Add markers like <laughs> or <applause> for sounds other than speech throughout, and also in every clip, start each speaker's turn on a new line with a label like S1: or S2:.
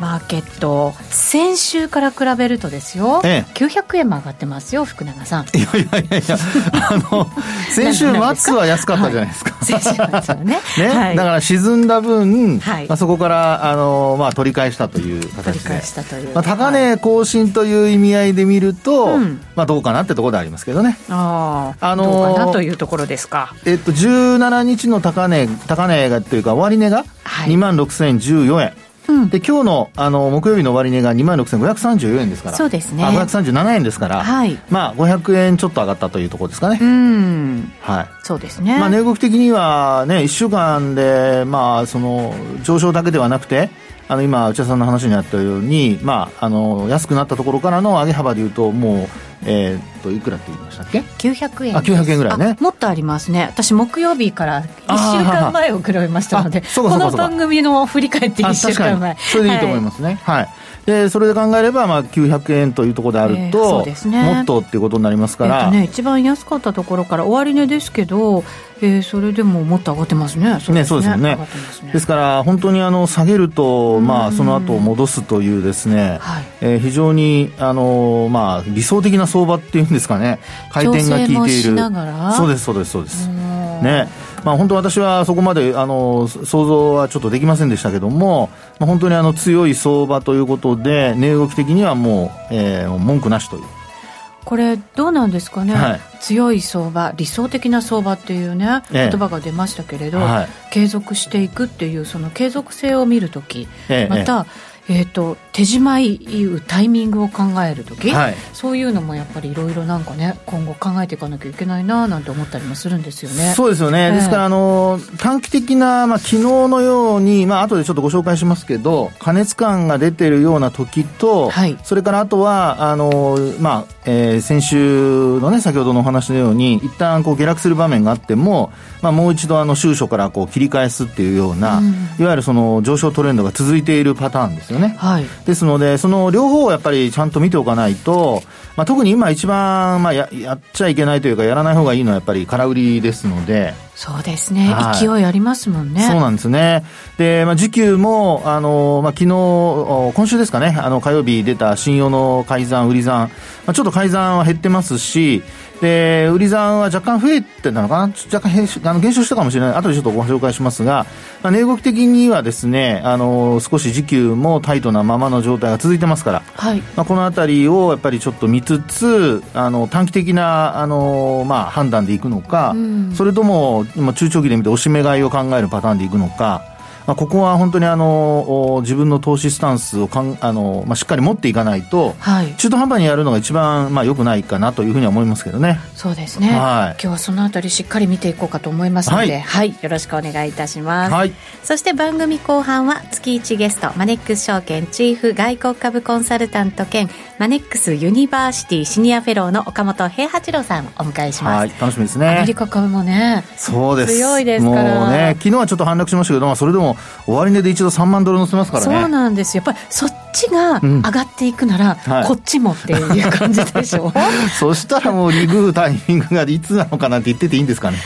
S1: マーケット先週から比べるとですよ、ええ、900円も上がってますよ福永さん。
S2: いやいやいやいやあの <laughs> 先週末は安かったじゃないですか、
S1: はい、先週末はね。ね、
S2: はい、だから沈んだ分、はい、まあ、そこからあの、まあ、取り返したという形で。取り返したという、まあ、高値更新という意味合いで見ると、はい、まあ、どうかなってところでありますけどね。
S1: ああのどうかなというところですか。
S2: えっと17日の高値高値がというか終値が2万6014円、うん、で今日のあの木曜日の終値が2万6534円ですから。
S1: そうですね。
S2: あ537円ですから、はい、まあ500円ちょっと上がったというところですかね。うん。
S1: はい。そうですね。
S2: まあ値動き的にはね1週間でまあその上昇だけではなくてあの今内田さんの話にあったようにまああの安くなったところからの上げ幅でいうともうえー、っといくらって言いましたっけ
S1: ？900円
S2: あ900円ぐらいね。
S1: もっとありますね。私木曜日から1週間前を比べましたのでこの番組の振り返って1週間前。
S2: それでいいと思いますね。はい、はいでそれで考えれば、まあ、900円というところであると、えーね、もっとっていうことになりますから、
S1: えーね、一番安かったところから終値ですけど、えー、それでももっと上がってますね、
S2: そうですね、ねね。ですから本当にあの下げると、まあ、その後戻すというですね、はい、えー、非常にあの、まあ、理想的な相場っていうんですかね、回転が効いている、そうです、そうです、そうです。ねまあ、本当私はそこまであの想像はちょっとできませんでしたけども、まあ、本当にあの強い相場ということで値動き的にはもう、えー、文句なしという。
S1: これどうなんですかね、はい、強い相場理想的な相場っていうね言葉が出ましたけれど、ええはい、継続していくっていうその継続性を見るとき、え、また、えーと、手締まいうタイミングを考える時、はい、そういうのもやっぱりいろいろなんかね今後考えていかなきゃいけないななんて思ったりもするんですよね。
S2: そうですよね、えー、ですからあの短期的な、まあ、昨日のように、まあ後でちょっとご紹介しますけど加熱感が出てるような時と、はい、それからあとはあの、まあえー、先週のね先ほどのお話のように一旦こう下落する場面があっても、まあ、もう一度あの収書からこう切り返すっていうような、うん、いわゆるその上昇トレンドが続いているパターンですよね。はい、ですので、その両方をやっぱりちゃんと見ておかないと、まあ、特に今一番、まあや、やっちゃいけないというか、やらない方がいいのはやっぱり空売りですので。
S1: そうですね、はい、勢いありますもんね。
S2: そうなんですね。で、まあ、時給も、あの、まあ、昨日、今週ですかね、あの、火曜日出た信用の改ざん、売り算、まあ、ちょっと改ざんは減ってますし、で、売り算は若干増えてたのかな？若干あの減少したかもしれない。後でちょっとご紹介しますが、まあ、値動き的にはですね、あの、少し時給もタイトなままの状態が続いてますから、はい。まあ、このあたりをやっぱりちょっと見つつ、あの、短期的な、あの、まあ、判断でいくのか、うん、それとも、今中長期で見て押し目買いを考えるパターンでいくのか、まあ、ここは本当にあの自分の投資スタンスをかんあの、まあ、しっかり持っていかないと、はい、中途半端にやるのが一番、まあ、よくないかなというふうには思いますけどね。
S1: そうですね、はい、今日はそのあたりしっかり見ていこうかと思いますので、はい、はい、よろしくお願いいたします、はい、そして番組後半は月1ゲストマネックス証券チーフ外国株コンサルタント兼マネックスユニバーシティシニアフェローの岡元兵八郎さんをお迎えします、はい、
S2: 楽しみですね。
S1: アメリカ株もね
S2: そうです。
S1: 強いですから。
S2: もうね昨日はちょっと反落しましたけど、それでも終値で一度3万ドル乗せますからね。
S1: そうなんですよ。やっぱりそっちが上がっていくなら、うんはい、こっちもっていう感じでしょ？<laughs>
S2: そしたらもうリグタイミングがいつなのかなって言ってていいんですかね。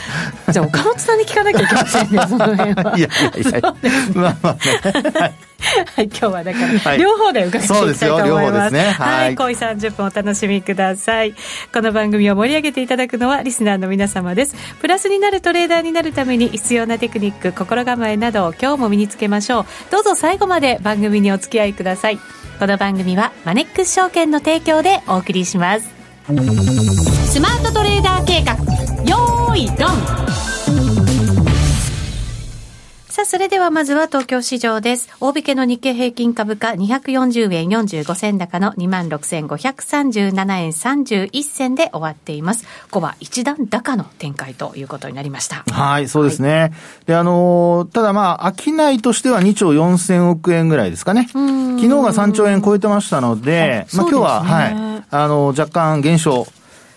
S1: じゃあ岡本さんに聞かなきゃいけませんねその辺は。<laughs>
S2: いやいやいや、ね、まあまあね、はい
S1: はい、今日はだから、両方で伺っていきたいと思います。すね。はい。はい、濃い30分お楽しみください。この番組を盛り上げていただくのはリスナーの皆様です。プラスになるトレーダーになるために必要なテクニック、心構えなどを今日も身につけましょう。どうぞ最後まで番組にお付き合いください。この番組はマネックス証券の提供でお送りします。スマートトレーダー計画、よーい、ドンさあ、それではまずは東京市場です。大引けの日経平均株価240円45銭高の26,537円31銭で終わっています。ここは一段高の展開ということになりました。
S2: はい、そうですね。はい、で、あのー、ただまあ、商いとしては2兆4000億円ぐらいですかね。昨日が3兆円超えてましたので、まあ今日は、はい、あのー、若干減少。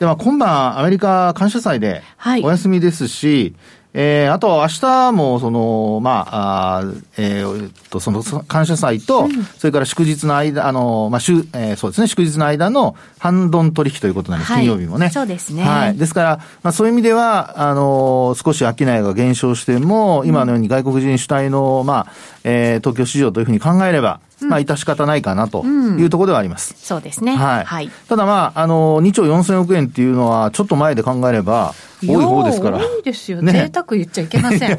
S2: で、まあ、今晩、アメリカ感謝祭で、お休みですし、はいえー、あと、明日も、その、まあ、あえー、と、その、感謝祭と、うん、それから祝日の間、あの、まあ、週、えー、そうですね、祝日の間の反論取引ということなんです、はい、金曜日もね。
S1: そうですね。
S2: はい。ですから、まあ、そういう意味では、あの、少し商いが減少しても、今のように外国人主体の、まあ、えー、東京市場というふうに考えれば、まあ、致し方ないかなというところではあります。うん、
S1: そうですね。
S2: はい。はい、ただまあ、あの、2兆4000億円っていうのは、ちょっと前で考えれば、多い方ですから。
S1: 多いですよ。ね、贅沢言っちゃいけません。<laughs>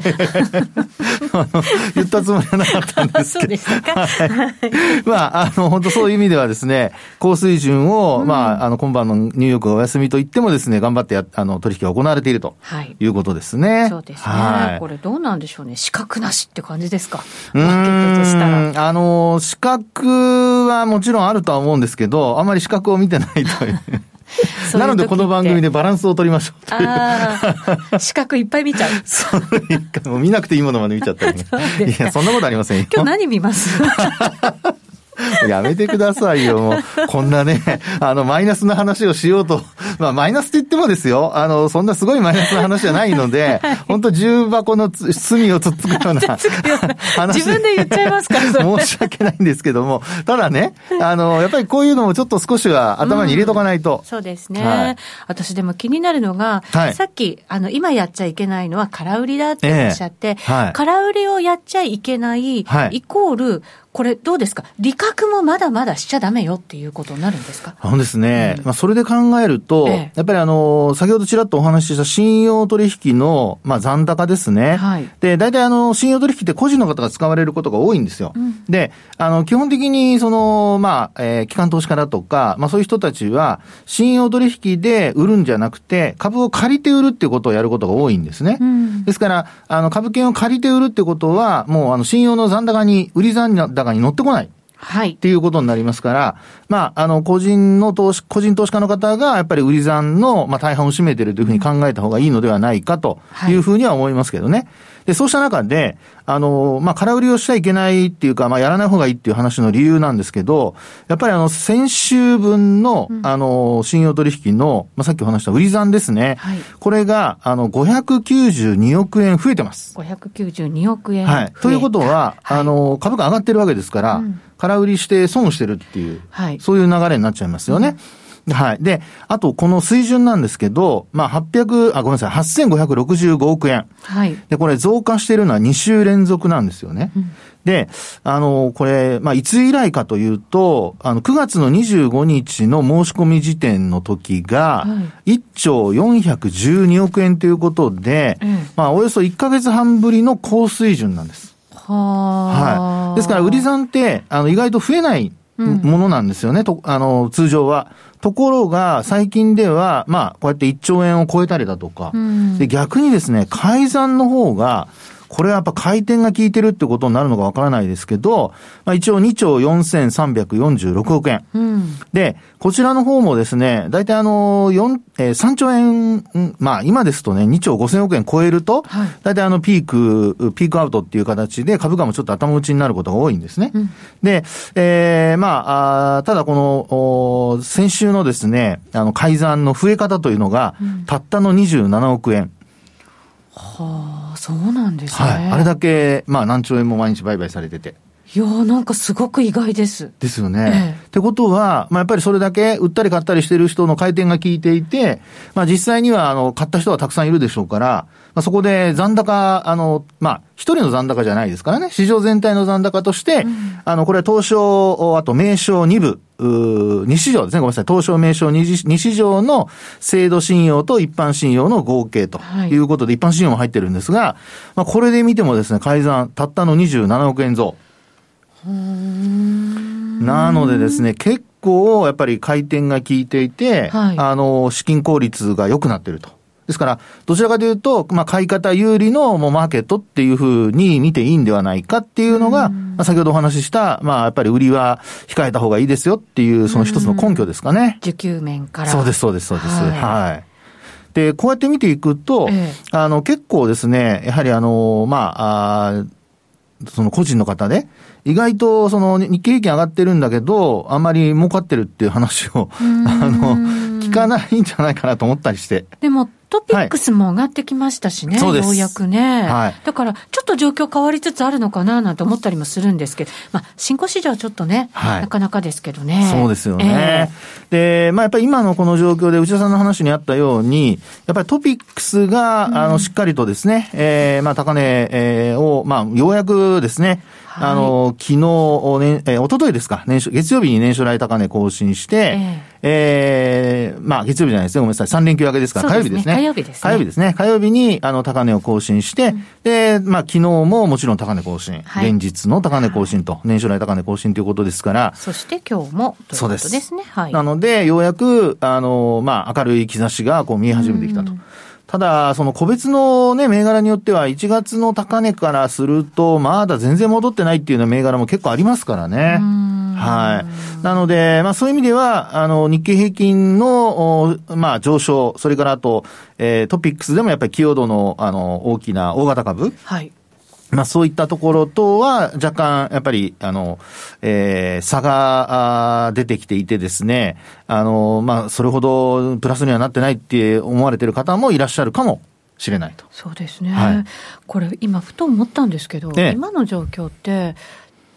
S2: 言ったつもりはなかったんですけど。<laughs> そうでしたか？はい、まあ、あの、本当そういう意味ではですね、高水準を、うん、まあ、あの、今晩のニューヨークがお休みといってもですね、頑張ってや、あの、取引が行われているということですね。はい、
S1: そうですね。はい、これどうなんでしょうね。資格なしって感じですか？マーケットとしたら。
S2: あの、資格はもちろんあるとは思うんですけど、あまり資格を見てないという。<laughs> なのでこの番組でバランスを取りましょうあ
S1: あ、資格いっぱい見ちゃう。<laughs>
S2: う見なくていいものまで見ちゃったりね。<laughs> いや、そんなことありませんよ。
S1: 今日何見ます？<laughs>
S2: やめてくださいよ、もう。こんなね、<laughs> あの、マイナスな話をしようと。まあ、マイナスって言ってもですよ。あの、そんなすごいマイナスな話じゃないので、<laughs> 本当重箱の隅をつっつくような
S1: 話。自分で言っちゃいますから、
S2: 申し訳ないんですけども。ただね、あの、やっぱりこういうのもちょっと少しは頭に入れとかないと。
S1: うん、そうですね、はい、私でも気になるのが、はい、さっき、あの、今やっちゃいけないのは空売りだっておっしゃって、えーはい、空売りをやっちゃいけない、イコール、これどうですか？利確もまだまだしちゃダメよっていうことになるんですか？
S2: そうですね。うん、まあ、それで考えると、ええ、やっぱりあの、先ほどちらっとお話しした信用取引の、まあ、残高ですね。はい。で、大体あの、信用取引って個人の方が使われることが多いんですよ。うん、で、あの、基本的に、その、まあ、えー、機関投資家だとか、まあ、そういう人たちは、信用取引で売るんじゃなくて、株を借りて売るっていうことをやることが多いんですね。うん、ですから、あの、株券を借りて売るってことは、もう、あの、信用の残高に、売り残高に乗ってこない。はい。っていうことになりますから、まあ、あの、個人の投資、個人投資家の方が、やっぱり売り算の、まあ、大半を占めているというふうに考えた方がいいのではないかというふうには思いますけどね。はいで、そうした中で、あの、まあ、空売りをしちゃいけないっていうか、まあ、やらない方がいいっていう話の理由なんですけど、やっぱりあの、先週分の、うん、あの、信用取引の、まあ、さっきお話した売り算ですね。はい、これが、あの、592億円増えてます。
S1: 592億円。
S2: はい。ということは、はい、あの、株価上がってるわけですから、うん、空売りして損してるっていう、はい、そういう流れになっちゃいますよね。うんはい。で、あと、この水準なんですけど、まあ、800、あ、ごめんなさい、8565億円。はい。で、これ増加しているのは2週連続なんですよね。うん、で、あの、これ、まあ、いつ以来かというと、あの、9月の25日の申し込み時点の時が、1兆412億円ということで、うん、まあ、およそ1ヶ月半ぶりの高水準なんです。ははい。ですから、売り算って、あの、意外と増えないものなんですよね、うん、と、あの、通常は。ところが、最近では、まあ、こうやって1兆円を超えたりだとか、うん、で逆にですね、改ざんの方が、これはやっぱ回転が効いてるってことになるのかわからないですけど、まあ、一応2兆4346億円、うん。で、こちらの方もですね、大体あの、4、えー、3兆円、まあ今ですとね、2兆5000億円超えると、はい、大体あのピーク、ピークアウトっていう形で株価もちょっと頭打ちになることが多いんですね。うん、で、えー、まああ、ただこの、先週のですね、あの改ざんの増え方というのが、うん、たったの27億円。
S1: はあ、そうなんですね。はい。
S2: あれだけ、まあ何兆円も毎日売買されてて。
S1: いやなんかすごく意外です。
S2: ですよね。ええ、ってことは、まあ、やっぱりそれだけ売ったり買ったりしてる人の回転が効いていて、まあ、実際には、あの、買った人はたくさんいるでしょうから、まあ、そこで残高、あの、まあ、一人の残高じゃないですからね、市場全体の残高として、うん、あの、これは東証、あと名称2部、2市場ですね。ごめんなさい。東証名称 2, 2市場の制度信用と一般信用の合計ということで、はい、一般信用も入ってるんですが、まあ、これで見てもですね、改ざん、たったの27億円増。なのでですね、結構やっぱり回転が効いていて、はい、あの、資金効率が良くなってると。ですから、どちらかというと、まあ、買い方有利のもうマーケットっていうふうに見ていいんではないかっていうのが、まあ、先ほどお話しした、まあ、やっぱり売りは控えた方がいいですよっていう、その一つの根拠ですかね。
S1: 需給面から。
S2: そうです、そうです、そうです。はい、はいで、こうやって見ていくと、ええ、あの、結構ですね、やはりあの、まあ、あその個人の方で、意外とその日経平均上がってるんだけど、あんまり儲かってるっていう話を、<laughs> あの、聞効かないんじゃないかなと思ったりして。
S1: でも、トピックスも上がってきましたしね、はい、ようやくね、はい。だから、ちょっと状況変わりつつあるのかななんて思ったりもするんですけど、まあ、新興市場はちょっとね、はい、なかなかですけどね。
S2: そうですよね。えー、で、まあ、やっぱり今のこの状況で、内田さんの話にあったように、やっぱりトピックスが、うん、あの、しっかりとですね、えー、まあ、高値、えー、を、まあ、ようやくですね、あの、昨日、ね、えー、おとといですか、年初、月曜日に年初来高値更新して、えー、えー、まあ、月曜日じゃないですね、ごめんなさい、3連休明けですから、火曜日ですね。
S1: 火曜日ですね。
S2: 火曜日ですね。火曜日に、あの、高値を更新して、うん、で、まあ、昨日ももちろん高値更新。はい、連日の高値更新と、年初来高値更新ということですから。
S1: そして今日も、ということですね。はい。
S2: なので、ようやく、あの、まあ、明るい兆しが、こう、見え始めてきたと。ただ、その個別のね、銘柄によっては、1月の高値からすると、まだ全然戻ってないっていうような銘柄も結構ありますからね。はい。なので、まあそういう意味では、あの、日経平均の、まあ上昇、それからあと、えー、トピックスでもやっぱり寄与度の、あの、大きな大型株。はい。まあそういったところとは若干やっぱりあの、えー、差が出てきていてですね、あの、まあそれほどプラスにはなってないって思われている方もいらっしゃるかもしれないと。
S1: そうですね。はい、これ今ふと思ったんですけど、ええ、今の状況って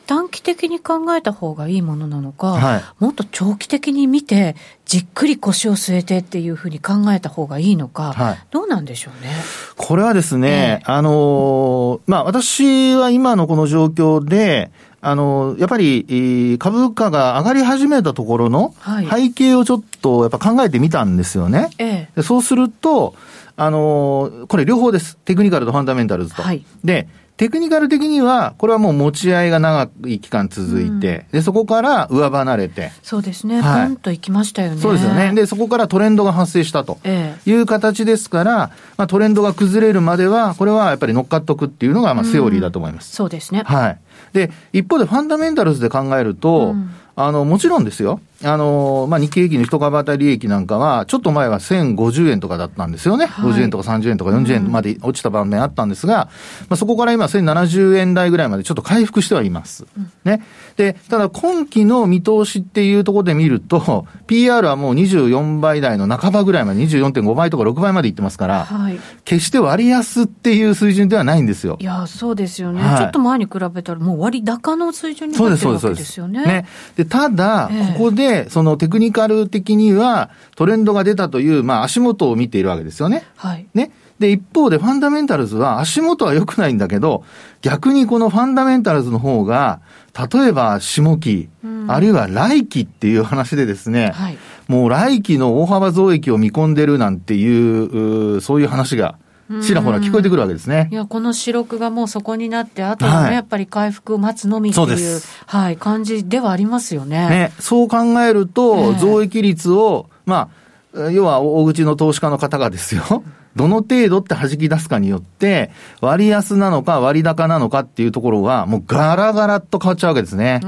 S1: 短期的に考えた方がいいものなのか、はい、もっと長期的に見て、じっくり腰を据えてっていうふうに考えた方がいいのか、はい、どうなんでしょうね？
S2: これはですね、えー、あのまあ、私は今のこの状況で、あの、やっぱり、株価が上がり始めたところの背景をちょっとやっぱ考えてみたんですよね。ええ、そうすると、あの、これ両方です。テクニカルとファンダメンタルズと。はい、で、テクニカル的には、これはもう持ち合いが長い期間続いて、うん、で、そこから上離れて。
S1: そうですね。はい、ポンと行きましたよね。
S2: そうですよね。で、そこからトレンドが発生したという形ですから、まあ、トレンドが崩れるまでは、これはやっぱり乗っかっとくっていうのが、まあ、セオリーだと思います、
S1: うん、そうですね。
S2: はい。で、一方でファンダメンタルズで考えると、うんあの、もちろんですよ。あの、まあ、日経平均の一株当たり利益なんかは、ちょっと前は1050円とかだったんですよね。はい、50円とか30円とか40円まで落ちた場面あったんですが、まあ、そこから今1070円台ぐらいまでちょっと回復してはいます。うん、ね。で、ただ今期の見通しっていうところで見ると、PR はもう24倍台の半ばぐらいまで、24.5倍とか6倍までいってますから、はい、決して割安っていう水準ではないんですよ。
S1: いや、そうですよね。はい、ちょっと前に比べたらもう割高の水準になってるわけですよね。ね。
S2: で、ただ、ここで、そのテクニカル的にはトレンドが出たという、まあ足元を見ているわけですよね。はい。ね。で、一方でファンダメンタルズは足元は良くないんだけど、逆にこのファンダメンタルズの方が、例えば下期、うん、あるいは来期っていう話でですね、はい、もう来期の大幅増益を見込んでるなんていう、うそういう話がちらほら聞こえてくるわけですね。
S1: いや、この四六がもうそこになって、あとはね、はい、やっぱり回復を待つのみっていう、はい、感じではありますよね。ね
S2: そう考えると、増益率を、まあ、要は大口の投資家の方がですよ、どの程度って弾き出すかによって、割安なのか割高なのかっていうところが、もうガラガラっと変わっちゃうわけですね。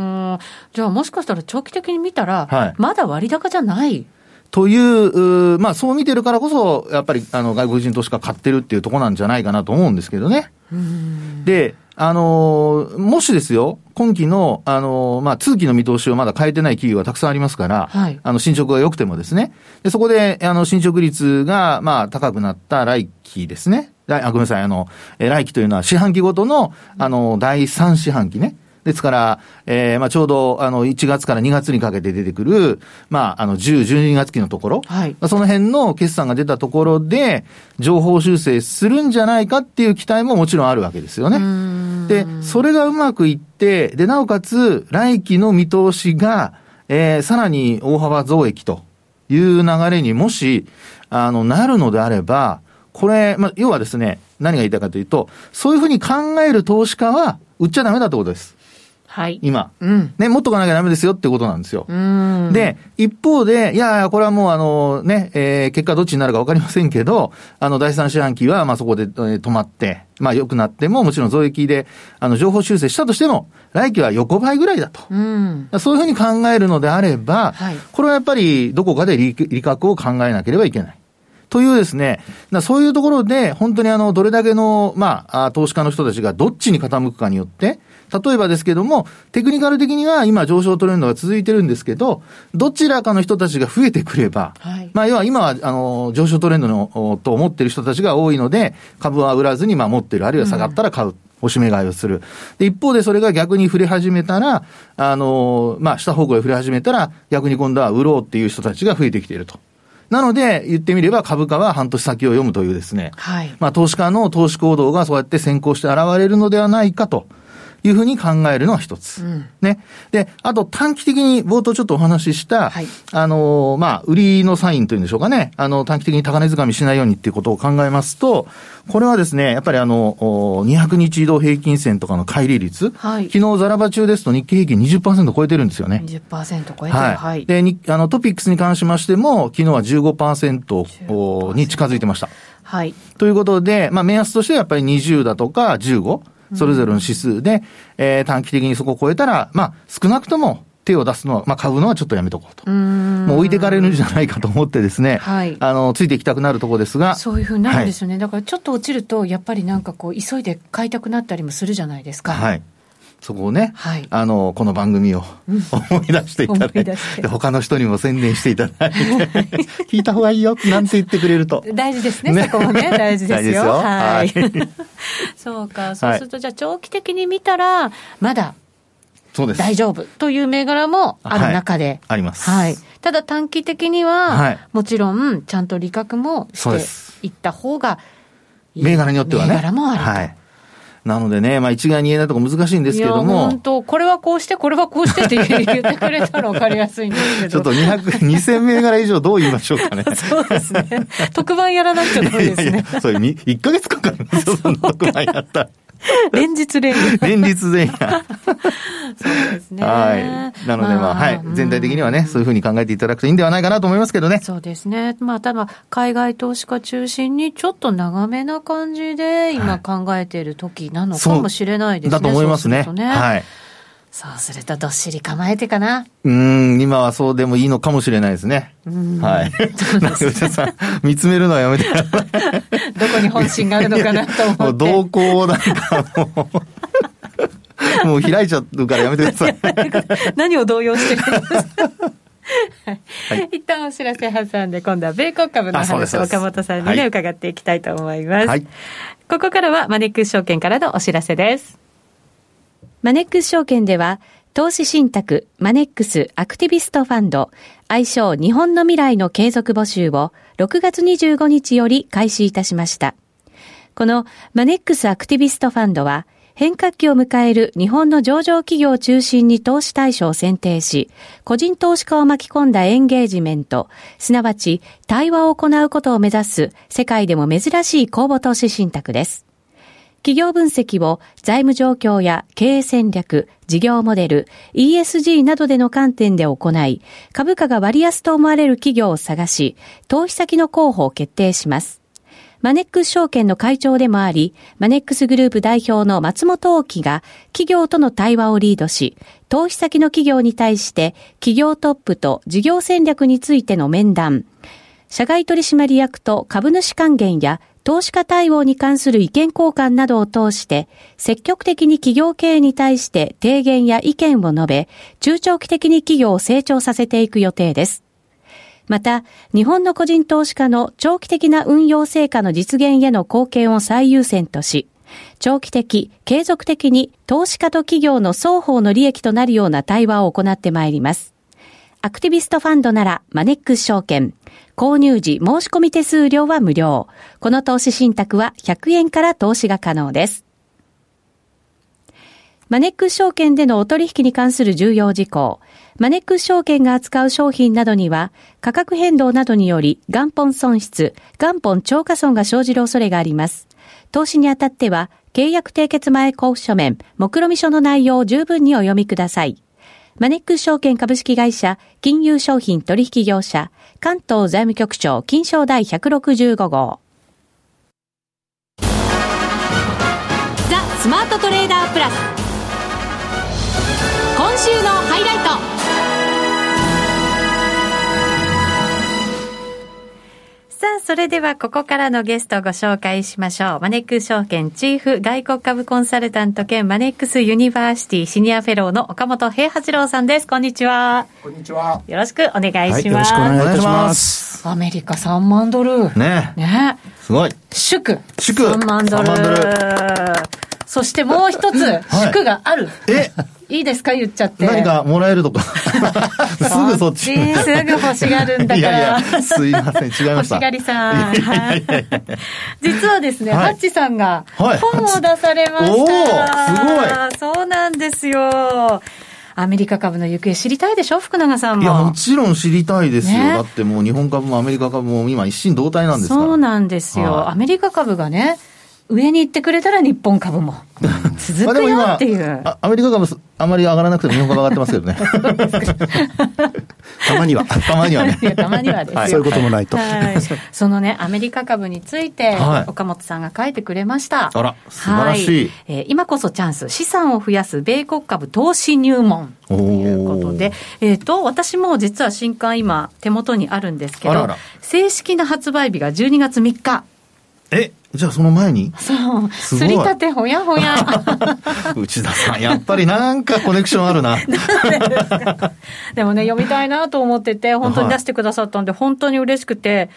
S1: じゃあもしかしたら長期的に見たら、はい、まだ割高じゃない
S2: という、まあそう見てるからこそ、やっぱりあの外国人投資家買ってるっていうところなんじゃないかなと思うんですけどね。で、あのもしですよ、今期の、あのまあ、通期の見通しをまだ変えてない企業がたくさんありますから、はい、あの、進捗が良くてもですね、でそこで、あの、進捗率が、まあ、高くなった来期ですね。あ、ごめんなさい、あの、来期というのは四半期ごとの、あの、第3四半期ね。ですから、えー、まあちょうど、あの、1月から2月にかけて出てくる、まあ、あの、10、12月期のところ、はい、その辺の決算が出たところで、情報修正するんじゃないかっていう期待ももちろんあるわけですよね。で、それがうまくいって、で、なおかつ、来期の見通しが、えー、さらに大幅増益という流れにもし、あの、なるのであれば、これ、まあ、要はですね、何が言いたいかというと、そういうふうに考える投資家は、売っちゃダメだってことです。はい。今。うん。ね、持っとかなきゃダメですよってことなんですよ。うん。で、一方で、いやいや、これはもうあの、ね、えー、結果どっちになるかわかりませんけど、あの、第三四半期は、まあそこで、えー、止まって、まあ良くなっても、もちろん増益で、あの、情報修正したとしても、来期は横ばいぐらいだと。うん。そういうふうに考えるのであれば、はい。これはやっぱり、どこかで利利確を考えなければいけない。というですね、そういうところで、本当にあの、どれだけの、まあ、投資家の人たちがどっちに傾くかによって、例えばですけども、テクニカル的には今上昇トレンドが続いてるんですけど、どちらかの人たちが増えてくれば、はい、まあ要は今はあの上昇トレンドのと思ってる人たちが多いので、株は売らずにまあ持ってる、あるいは下がったら買う。うんおしめ買いをする。で、一方でそれが逆に触れ始めたら、あの、まあ、下方向へ触れ始めたら、逆に今度は売ろうっていう人たちが増えてきていると。なので、言ってみれば株価は半年先を読むというですね、はい、まあ、投資家の投資行動がそうやって先行して現れるのではないかと。いうふうに考えるのが一つ、うん。ね。で、あと短期的に冒頭ちょっとお話しした、はい、あの、まあ、売りのサインというんでしょうかね。あの、短期的に高値掴みしないようにっていうことを考えますと、これはですね、やっぱりあの、200日移動平均線とかの乖離率。はい、昨日ザラバ中ですと日経平均20%超えてるんですよね。
S1: 20%超えてる。はい。はい、
S2: で、にあの、トピックスに関しましても、昨日は15%に近づいてました。はい。ということで、まあ、目安としてはやっぱり20だとか15。それぞれの指数で、えー、短期的にそこを超えたら、まあ、少なくとも手を出すのは、まあ、買うのはちょっとやめとこうと。うもう置いてかれるんじゃないかと思ってですね、はい、あの、ついていきたくなるところですが。
S1: そういうふうになるんですよね。はい、だからちょっと落ちると、やっぱりなんかこう、急いで買いたくなったりもするじゃないですか。
S2: はい。そこをね、はい、あの、この番組を思い出していただいて、で他の人にも宣伝していただいて、聞いた方がいいよ、なんて言ってくれると。
S1: 大事ですね、ねそこもね、大事ですよ。よはい。そうか、そうすると、じゃあ長期的に見たら、まだ、そうです。大丈夫という銘柄もある中で、はい、
S2: あります。
S1: はい。ただ短期的には、はい、もちろん、ちゃんと利確もしていった方が
S2: いい。銘柄によってはね。
S1: 銘柄もあると。はい
S2: なのでね、まあ一概に言えないとこ難しいんですけども。
S1: 本当これはこうして、これはこうしてって言ってくれたら分かりやすいんですけど。
S2: ちょっと200、2000銘柄以上どう言いましょうかね。<laughs>
S1: そうですね。特番やらなくちゃダメですね。いやいや
S2: それ1ヶ月かかるんですよ、その特番やったら。<laughs>
S1: 連日連
S2: 夜。連日連夜。
S1: そうですね。
S2: はい。なのでまあ、はい。全体的にはね、そういうふうに考えていただくといいんではないかなと思いますけどね。
S1: そうですね。まあ、ただ、海外投資家中心にちょっと長めな感じで今考えている時なのかもしれないですね。
S2: だと思いますね。ねはい。
S1: そうするとどっしり構えてかな。
S2: うん、今はそうでもいいのかもしれないですね。はい。<laughs> 吉田さん、見つめるのはやめて <laughs> ど
S1: こに本心があるのかなと思って。もう
S2: 動向なんかもう、もう開いちゃうからやめてください。<laughs>
S1: 何を動揺してるんですかはい、一旦お知らせ挟んで、今度は米国株の話を岡元さんにね、はい、伺っていきたいと思います。はい、ここからはマネックス証券からのお知らせです。マネックス証券では、投資信託マネックスアクティビストファンド愛称日本の未来の継続募集を6月25日より開始いたしました。このマネックスアクティビストファンドは変革期を迎える日本の上場企業を中心に投資対象を選定し、個人投資家を巻き込んだエンゲージメント、すなわち対話を行うことを目指す世界でも珍しい公募投資信託です。企業分析を財務状況や経営戦略、事業モデル、ESG などでの観点で行い、株価が割安と思われる企業を探し、投資先の候補を決定します。マネックス証券の会長でもあり、マネックスグループ代表の松本大樹が企業との対話をリードし、投資先の企業に対して企業トップと事業戦略についての面談、社外取締役と株主還元や投資家対応に関する意見交換などを通して、積極的に企業経営に対して提言や意見を述べ、中長期的に企業を成長させていく予定です。また、日本の個人投資家の長期的な運用成果の実現への貢献を最優先とし、長期的、継続的に投資家と企業の双方の利益となるような対話を行ってまいります。アクティビストファンドならマネックス証券。購入時申し込み手数料は無料。この投資信託は100円から投資が可能です。マネックス証券でのお取引に関する重要事項。マネックス証券が扱う商品などには、価格変動などにより元本損失、元本超過損が生じる恐れがあります。投資にあたっては、契約締結前交付書面、目論見書の内容を十分にお読みください。マネックス証券株式会社、金融商品取引業者、関東財務局長、金賞第165号。ザ・スマートトレーダープラス。今週のハイライト。さあ、それではここからのゲストをご紹介しましょう。マネックス証券チーフ外国株コンサルタント兼マネックスユニバーシティシニアフェローの岡元兵八郎さんです。こんにちは。
S3: こんにちは。
S1: よろしくお願いします。はい、よろ
S2: しくお願いいたします。
S1: アメリカ3万ドル。
S2: ね
S1: ね
S2: すごい。
S1: 祝。
S2: 祝。
S1: 3万ドル。万ドルそしてもう一つ、祝がある。
S2: え？
S1: いいですか？言っちゃって。
S2: 何かもらえるとか？<laughs> すぐそっち。
S1: すぐ欲しがるんだから。いやい
S2: や、すいません、違いました。欲
S1: しがりさん。実はですね、ハッチさんが本を出されました。お
S2: す
S1: ごい。そうなんですよ。アメリカ株の行方知りたいでしょ？福永さんも。
S2: いや、もちろん知りたいですよ。ね、だってもう日本株もアメリカ株も今一心同体なんですから。
S1: そうなんですよ。はい、アメリカ株がね、上に行ってくれたら日本株も <laughs> 続くよっていう。
S2: アメリカ株あまり上がらなくても日本株上がってますけどね。<laughs> たまには。たまにはね。<laughs>
S1: たまにはです
S2: はい、そういうこともないと。
S1: はい、そのね、アメリカ株について、岡本さんが書いてくれました。
S2: あら、素晴らしい。
S1: えー、今こそチャンス、資産を増やす米国株投資入門。ということで、えっ、ー、と、私も実は新刊今手元にあるんですけど、らら正式な発売日が12月3日。
S2: えじゃあその前に？
S1: そう。すりたてほやほや。<laughs>
S2: 内田さん、やっぱりなんかコネクションあるな。<laughs>
S1: でもね、読みたいなと思ってて、本当に出してくださったんで、はい、本当に嬉しくて、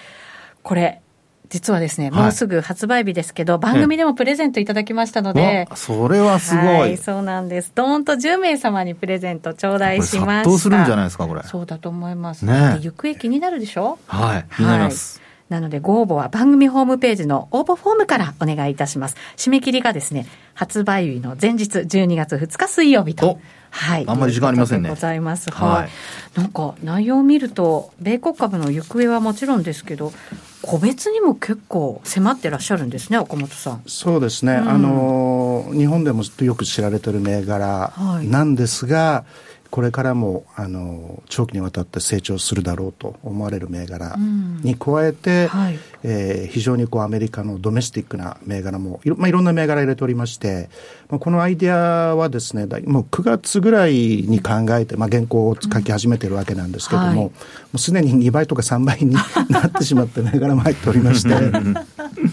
S1: これ、実はですね、もうすぐ発売日ですけど、はい、番組でもプレゼントいただきましたので、
S2: それはすごい、はい、
S1: そうなんです。どーんと10名様にプレゼント頂戴しました。殺
S2: 到するんじゃないですか、これ。
S1: そうだと思います。ね。行方気になるでしょ？
S2: はい、気になります。
S1: なのでご応募は番組ホームページの応募フォームからお願いいたします。締め切りがですね、発売日の前日12月2日水曜日と。はい。
S2: あんまり時間ありませんね。
S1: ございます。はい。なんか内容を見ると、米国株の行方はもちろんですけど、個別にも結構迫ってらっしゃるんですね、岡本さん。
S3: そうですね。うん、あの、日本でもよく知られてる銘柄なんですが、はいこれからもあの長期にわたって成長するだろうと思われる銘柄に加えて、うんはい、えー、非常にこうアメリカのドメスティックな銘柄もいろ,、まあ、いろんな銘柄入れておりまして、まあ、このアイデアはですねもう9月ぐらいに考えて、まあ、原稿を書き始めてるわけなんですけども、うん。はい、もうすでに2倍とか3倍になってしまって <laughs> 銘柄も入っておりまして。<laughs>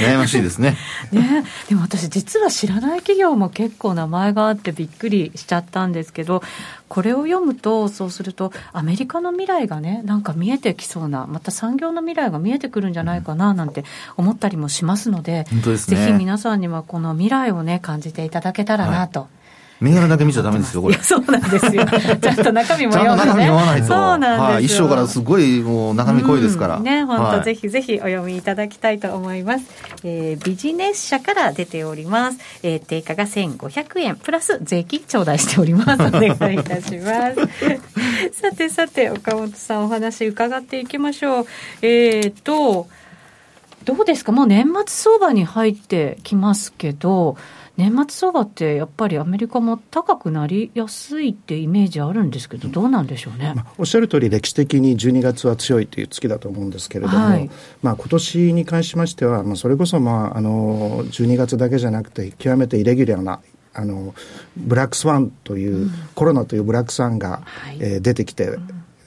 S2: 悩ましいですね <laughs>
S1: ねでも私実は知らない企業も結構名前があってびっくりしちゃったんですけどこれを読むとそうするとアメリカの未来がねなんか見えてきそうなまた産業の未来が見えてくるんじゃないかななんて思ったりもしますので、
S2: ね、
S1: ぜひ皆さんにはこの未来をね感じていただけたらなと。はい
S2: 銘柄だけ見ちゃダメですよ、これ。
S1: そうなんですよ。<laughs> ちゃんと中身も読んで、ね。
S2: 中身読まないと。
S1: そうなんですよ。
S2: はい、一章からすごいもう中身濃いですから。
S1: うん、ね、本当、ぜひぜひお読みいただきたいと思います。えー、ビジネス社から出ております。えー、定価が1500円、プラス税金頂戴しております。お願いいたします。<laughs> さてさて、岡本さんお話伺っていきましょう。えーと、どうですか？もう年末相場に入ってきますけど、年末相場ってやっぱりアメリカも高くなりやすいってイメージあるんですけど、どうなんでしょうね、まあ、
S3: おっしゃる通り、歴史的に12月は強いという月だと思うんですけれども、はい、まあ今年に関しましては、まあ、それこそ、まあ、あの12月だけじゃなくて、極めてイレギュラーなあのブラックスワンという、うん、コロナというブラックスワンが、はい、えー、出てきて、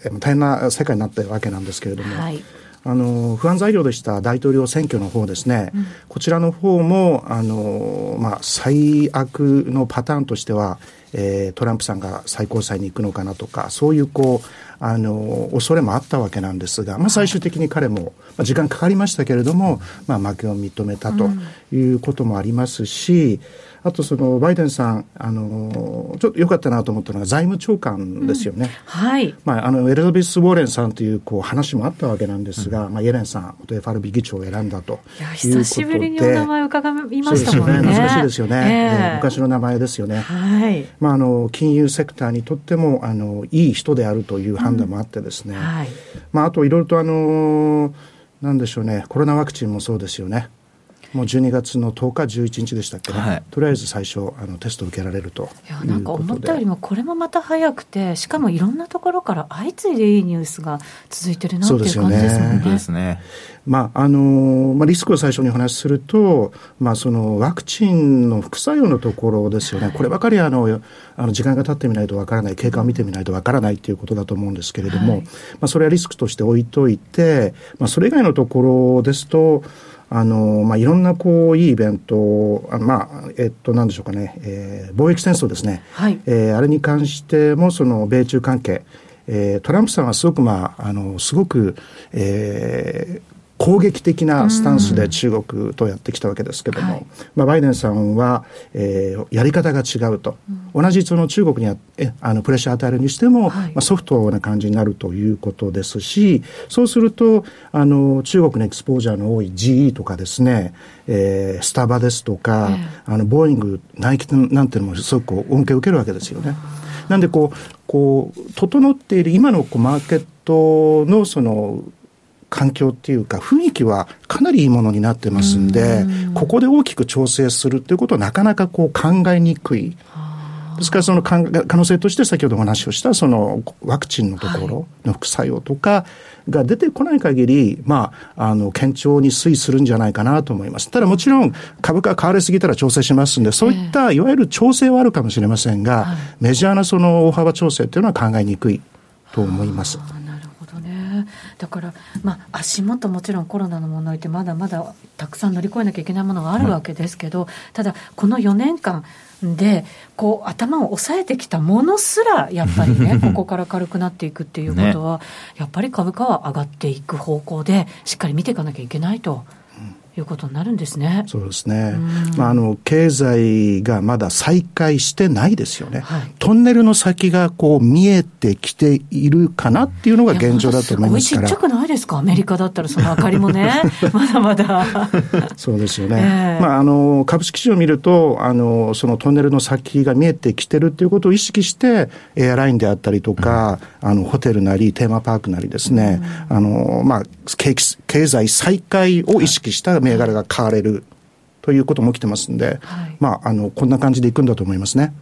S3: うん、大変な世界になったわけなんですけれども。はいあの不安材料でした大統領選挙の方ですね、うん、こちらの方もあの、まあ、最悪のパターンとしては、えー、トランプさんが最高裁に行くのかなとかそういうこうあの恐れもあったわけなんですが、まあ、最終的に彼も、まあ、時間かかりましたけれども、まあ、負けを認めたということもありますし、うんあとそのバイデンさん、あのちょっと良かったなと思ったのが財務長官ですよね。うん、
S1: はい。
S3: まああのエリザベス・ウォーレンさんというこう話もあったわけなんですが、うん、まあイエレンさん、元 FRB 議長を選んだといや
S1: 久しぶりにお名前を伺いましたもんね。ね
S3: 難しいですよね、えー、昔の名前ですよね。
S1: はい。
S3: まああの金融セクターにとってもあのいい人であるという判断もあってですね。うん、はい。まああといろいろとあのなんでしょうね、コロナワクチンもそうですよね。もう12月の10日、11日でしたっけね、はい、とりあえず最初、あのテスト受けられると
S1: いやなんか思ったよりも、これもまた早くて、しかもいろんなところから相次いでいいニュースが続いてるなっていう感じですもんね。そうですね。
S3: まああのまあ、リスクを最初にお話しすると、まあ、そのワクチンの副作用のところですよね、こればかりあのあの時間が経ってみないとわからない、経過を見てみないとわからないということだと思うんですけれども、はい、まあ、それはリスクとして置いといて、まあ、それ以外のところですと、あのまあ、いろんなこういいイベント、あまあえっと、なんでしょうかね、えー、貿易戦争ですね、はい、えー、あれに関しても、その米中関係、えー、トランプさんはすごく、まあ、あのすごく、えー、攻撃的なスタンスで中国とやってきたわけですけども、はい、まあ、バイデンさんは、えー、やり方が違うと、うん、同じその中国にえあのプレッシャー与えるにしても、はい、まあ、ソフトな感じになるということですしそうするとあの中国のエクスポージャーの多い GE とかですね、えー、スタバですとか、えー、あのボーイングナイキなんていうのもすごく恩恵を受けるわけですよね。なんでこうこう整っている今のこうマーケットのその環境っていうか、雰囲気はかなりいいものになってますんで、ここで大きく調整するっていうことはなかなかこう考えにくい。ですからその可能性として先ほどお話をしたそのワクチンのところの副作用とかが出てこない限り、まあ、あの、堅調に推移するんじゃないかなと思います。ただもちろん株価変わりすぎたら調整しますんで、そういったいわゆる調整はあるかもしれませんが、メジャーなその大幅調整っていうのは考えにくいと思います。
S1: だから、まあ、足元もちろんコロナの問題ってまだまだたくさん乗り越えなきゃいけないものがあるわけですけど、ただこの4年間でこう頭を抑えてきたものすらやっぱりねここから軽くなっていくっていうことは、<laughs> ね、やっぱり株価は上がっていく方向でしっかり見ていかなきゃいけないと。いうことになるんですね。
S3: そうですね。まあ、あの、経済がまだ再開してないですよね。はい、トンネルの先がこう見えてきているかなっていうのが現状だと思いますから。
S1: すごいちっちゃくないですか？アメリカだったらその明かりもね。<laughs> まだまだ。<laughs>
S3: そうですよね。えー、まあ、あの、株式市場を見ると、あの、そのトンネルの先が見えてきてるっていうことを意識して、エアラインであったりとか、うん、あの、ホテルなり、テーマパークなりですね、うん、あの、まあ、経済再開を意識した銘柄が買われるということも起きてますんで、はい、まあ、あのこんな感じでいくんだと思いますね。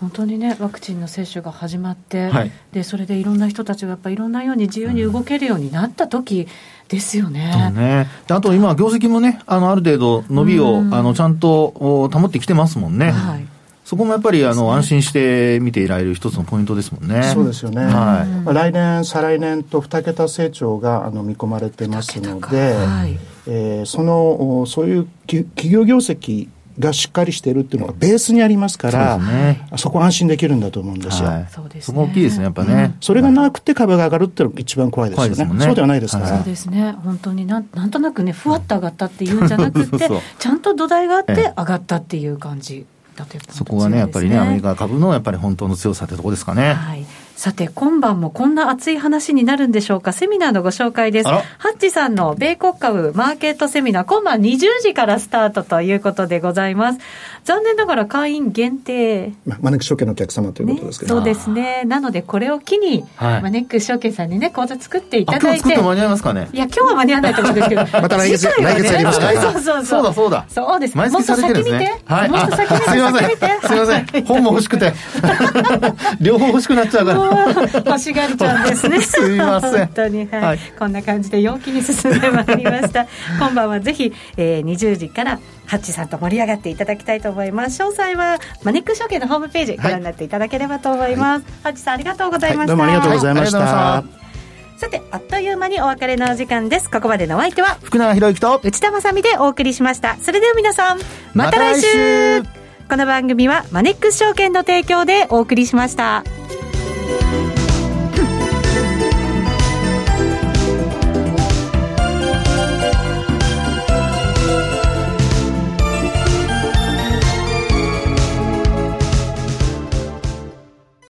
S1: 本当にね、ワクチンの接種が始まって、はい、でそれでいろんな人たちがやっぱりいろんなように自由に動けるようになった時ですよね。
S2: ねあと今、業績もね、あのある程度、伸びをあのちゃんと保ってきてますもんね。はいそこもやっぱりあの、安心して見ていられる一つのポイントですもんね。
S3: そうですよね。はい、来年、再来年と2桁成長があの見込まれてますので、はい、えー、そのそういう企業業績がしっかりしてるっていうのがベースにありますから、そ,、ね、そこ安心できるんだと思うんですよ。はい、
S2: そそこ大きいですね、やっぱね、うん、
S3: それがなくて株が上がるっていうのが一番怖いですよね。ねそうではないですから、
S1: そうですね。本当になんなんとなくね、ふわっと上がったっていうんじゃなくて、<laughs> ちゃんと土台があって上がったっていう感じ。
S2: だというそこがね、やっぱりね、アメリカ株のやっぱり本当の強さってとこですかね。はい。
S1: さて、今晩もこんな熱い話になるんでしょうか？セミナーのご紹介です。ハッチさんの米国株マーケットセミナー、今晩20時からスタートということでございます。残念ながら会員限定。
S3: まマネック証券のお客様ということですけど、
S1: ね、そうですね。なので、これを機に、はい、マネック証券さんにね、講座作っていただいて。今
S2: 日作って間に合いますかね？
S1: いや、今日は間に合わないと思うんですけど。<laughs>
S3: また来月、ね、来月やりますから。<laughs>
S1: そうそうそう。
S2: そうだそうだ。
S1: そうです。毎月されてるんですね。はい。もっと先見て。す
S2: みません。すみません。本も欲しくて。<laughs> 両方欲しくなっちゃうから。
S1: しがりちゃんですね。<laughs>
S2: すみません。
S1: 本当に、はい、はい、こんな感じで陽気に進んでまいりました。<laughs> 今晩はぜひ、えー、20時からハッチさんと盛り上がっていただきたいと思います。詳細はマネック証券のホームページご覧になっていただければと思います、はい、ハッチさんありがとうございました、どう
S3: もありがとうございました、
S1: さて、あっという間にお別れのお時間です。ここまでのお相手は、
S2: 福永博之と
S1: 内田まさみでお送りしました。それでは皆さん、また来週。この番組はマネックス証券の提供でお送りしました。Thank you.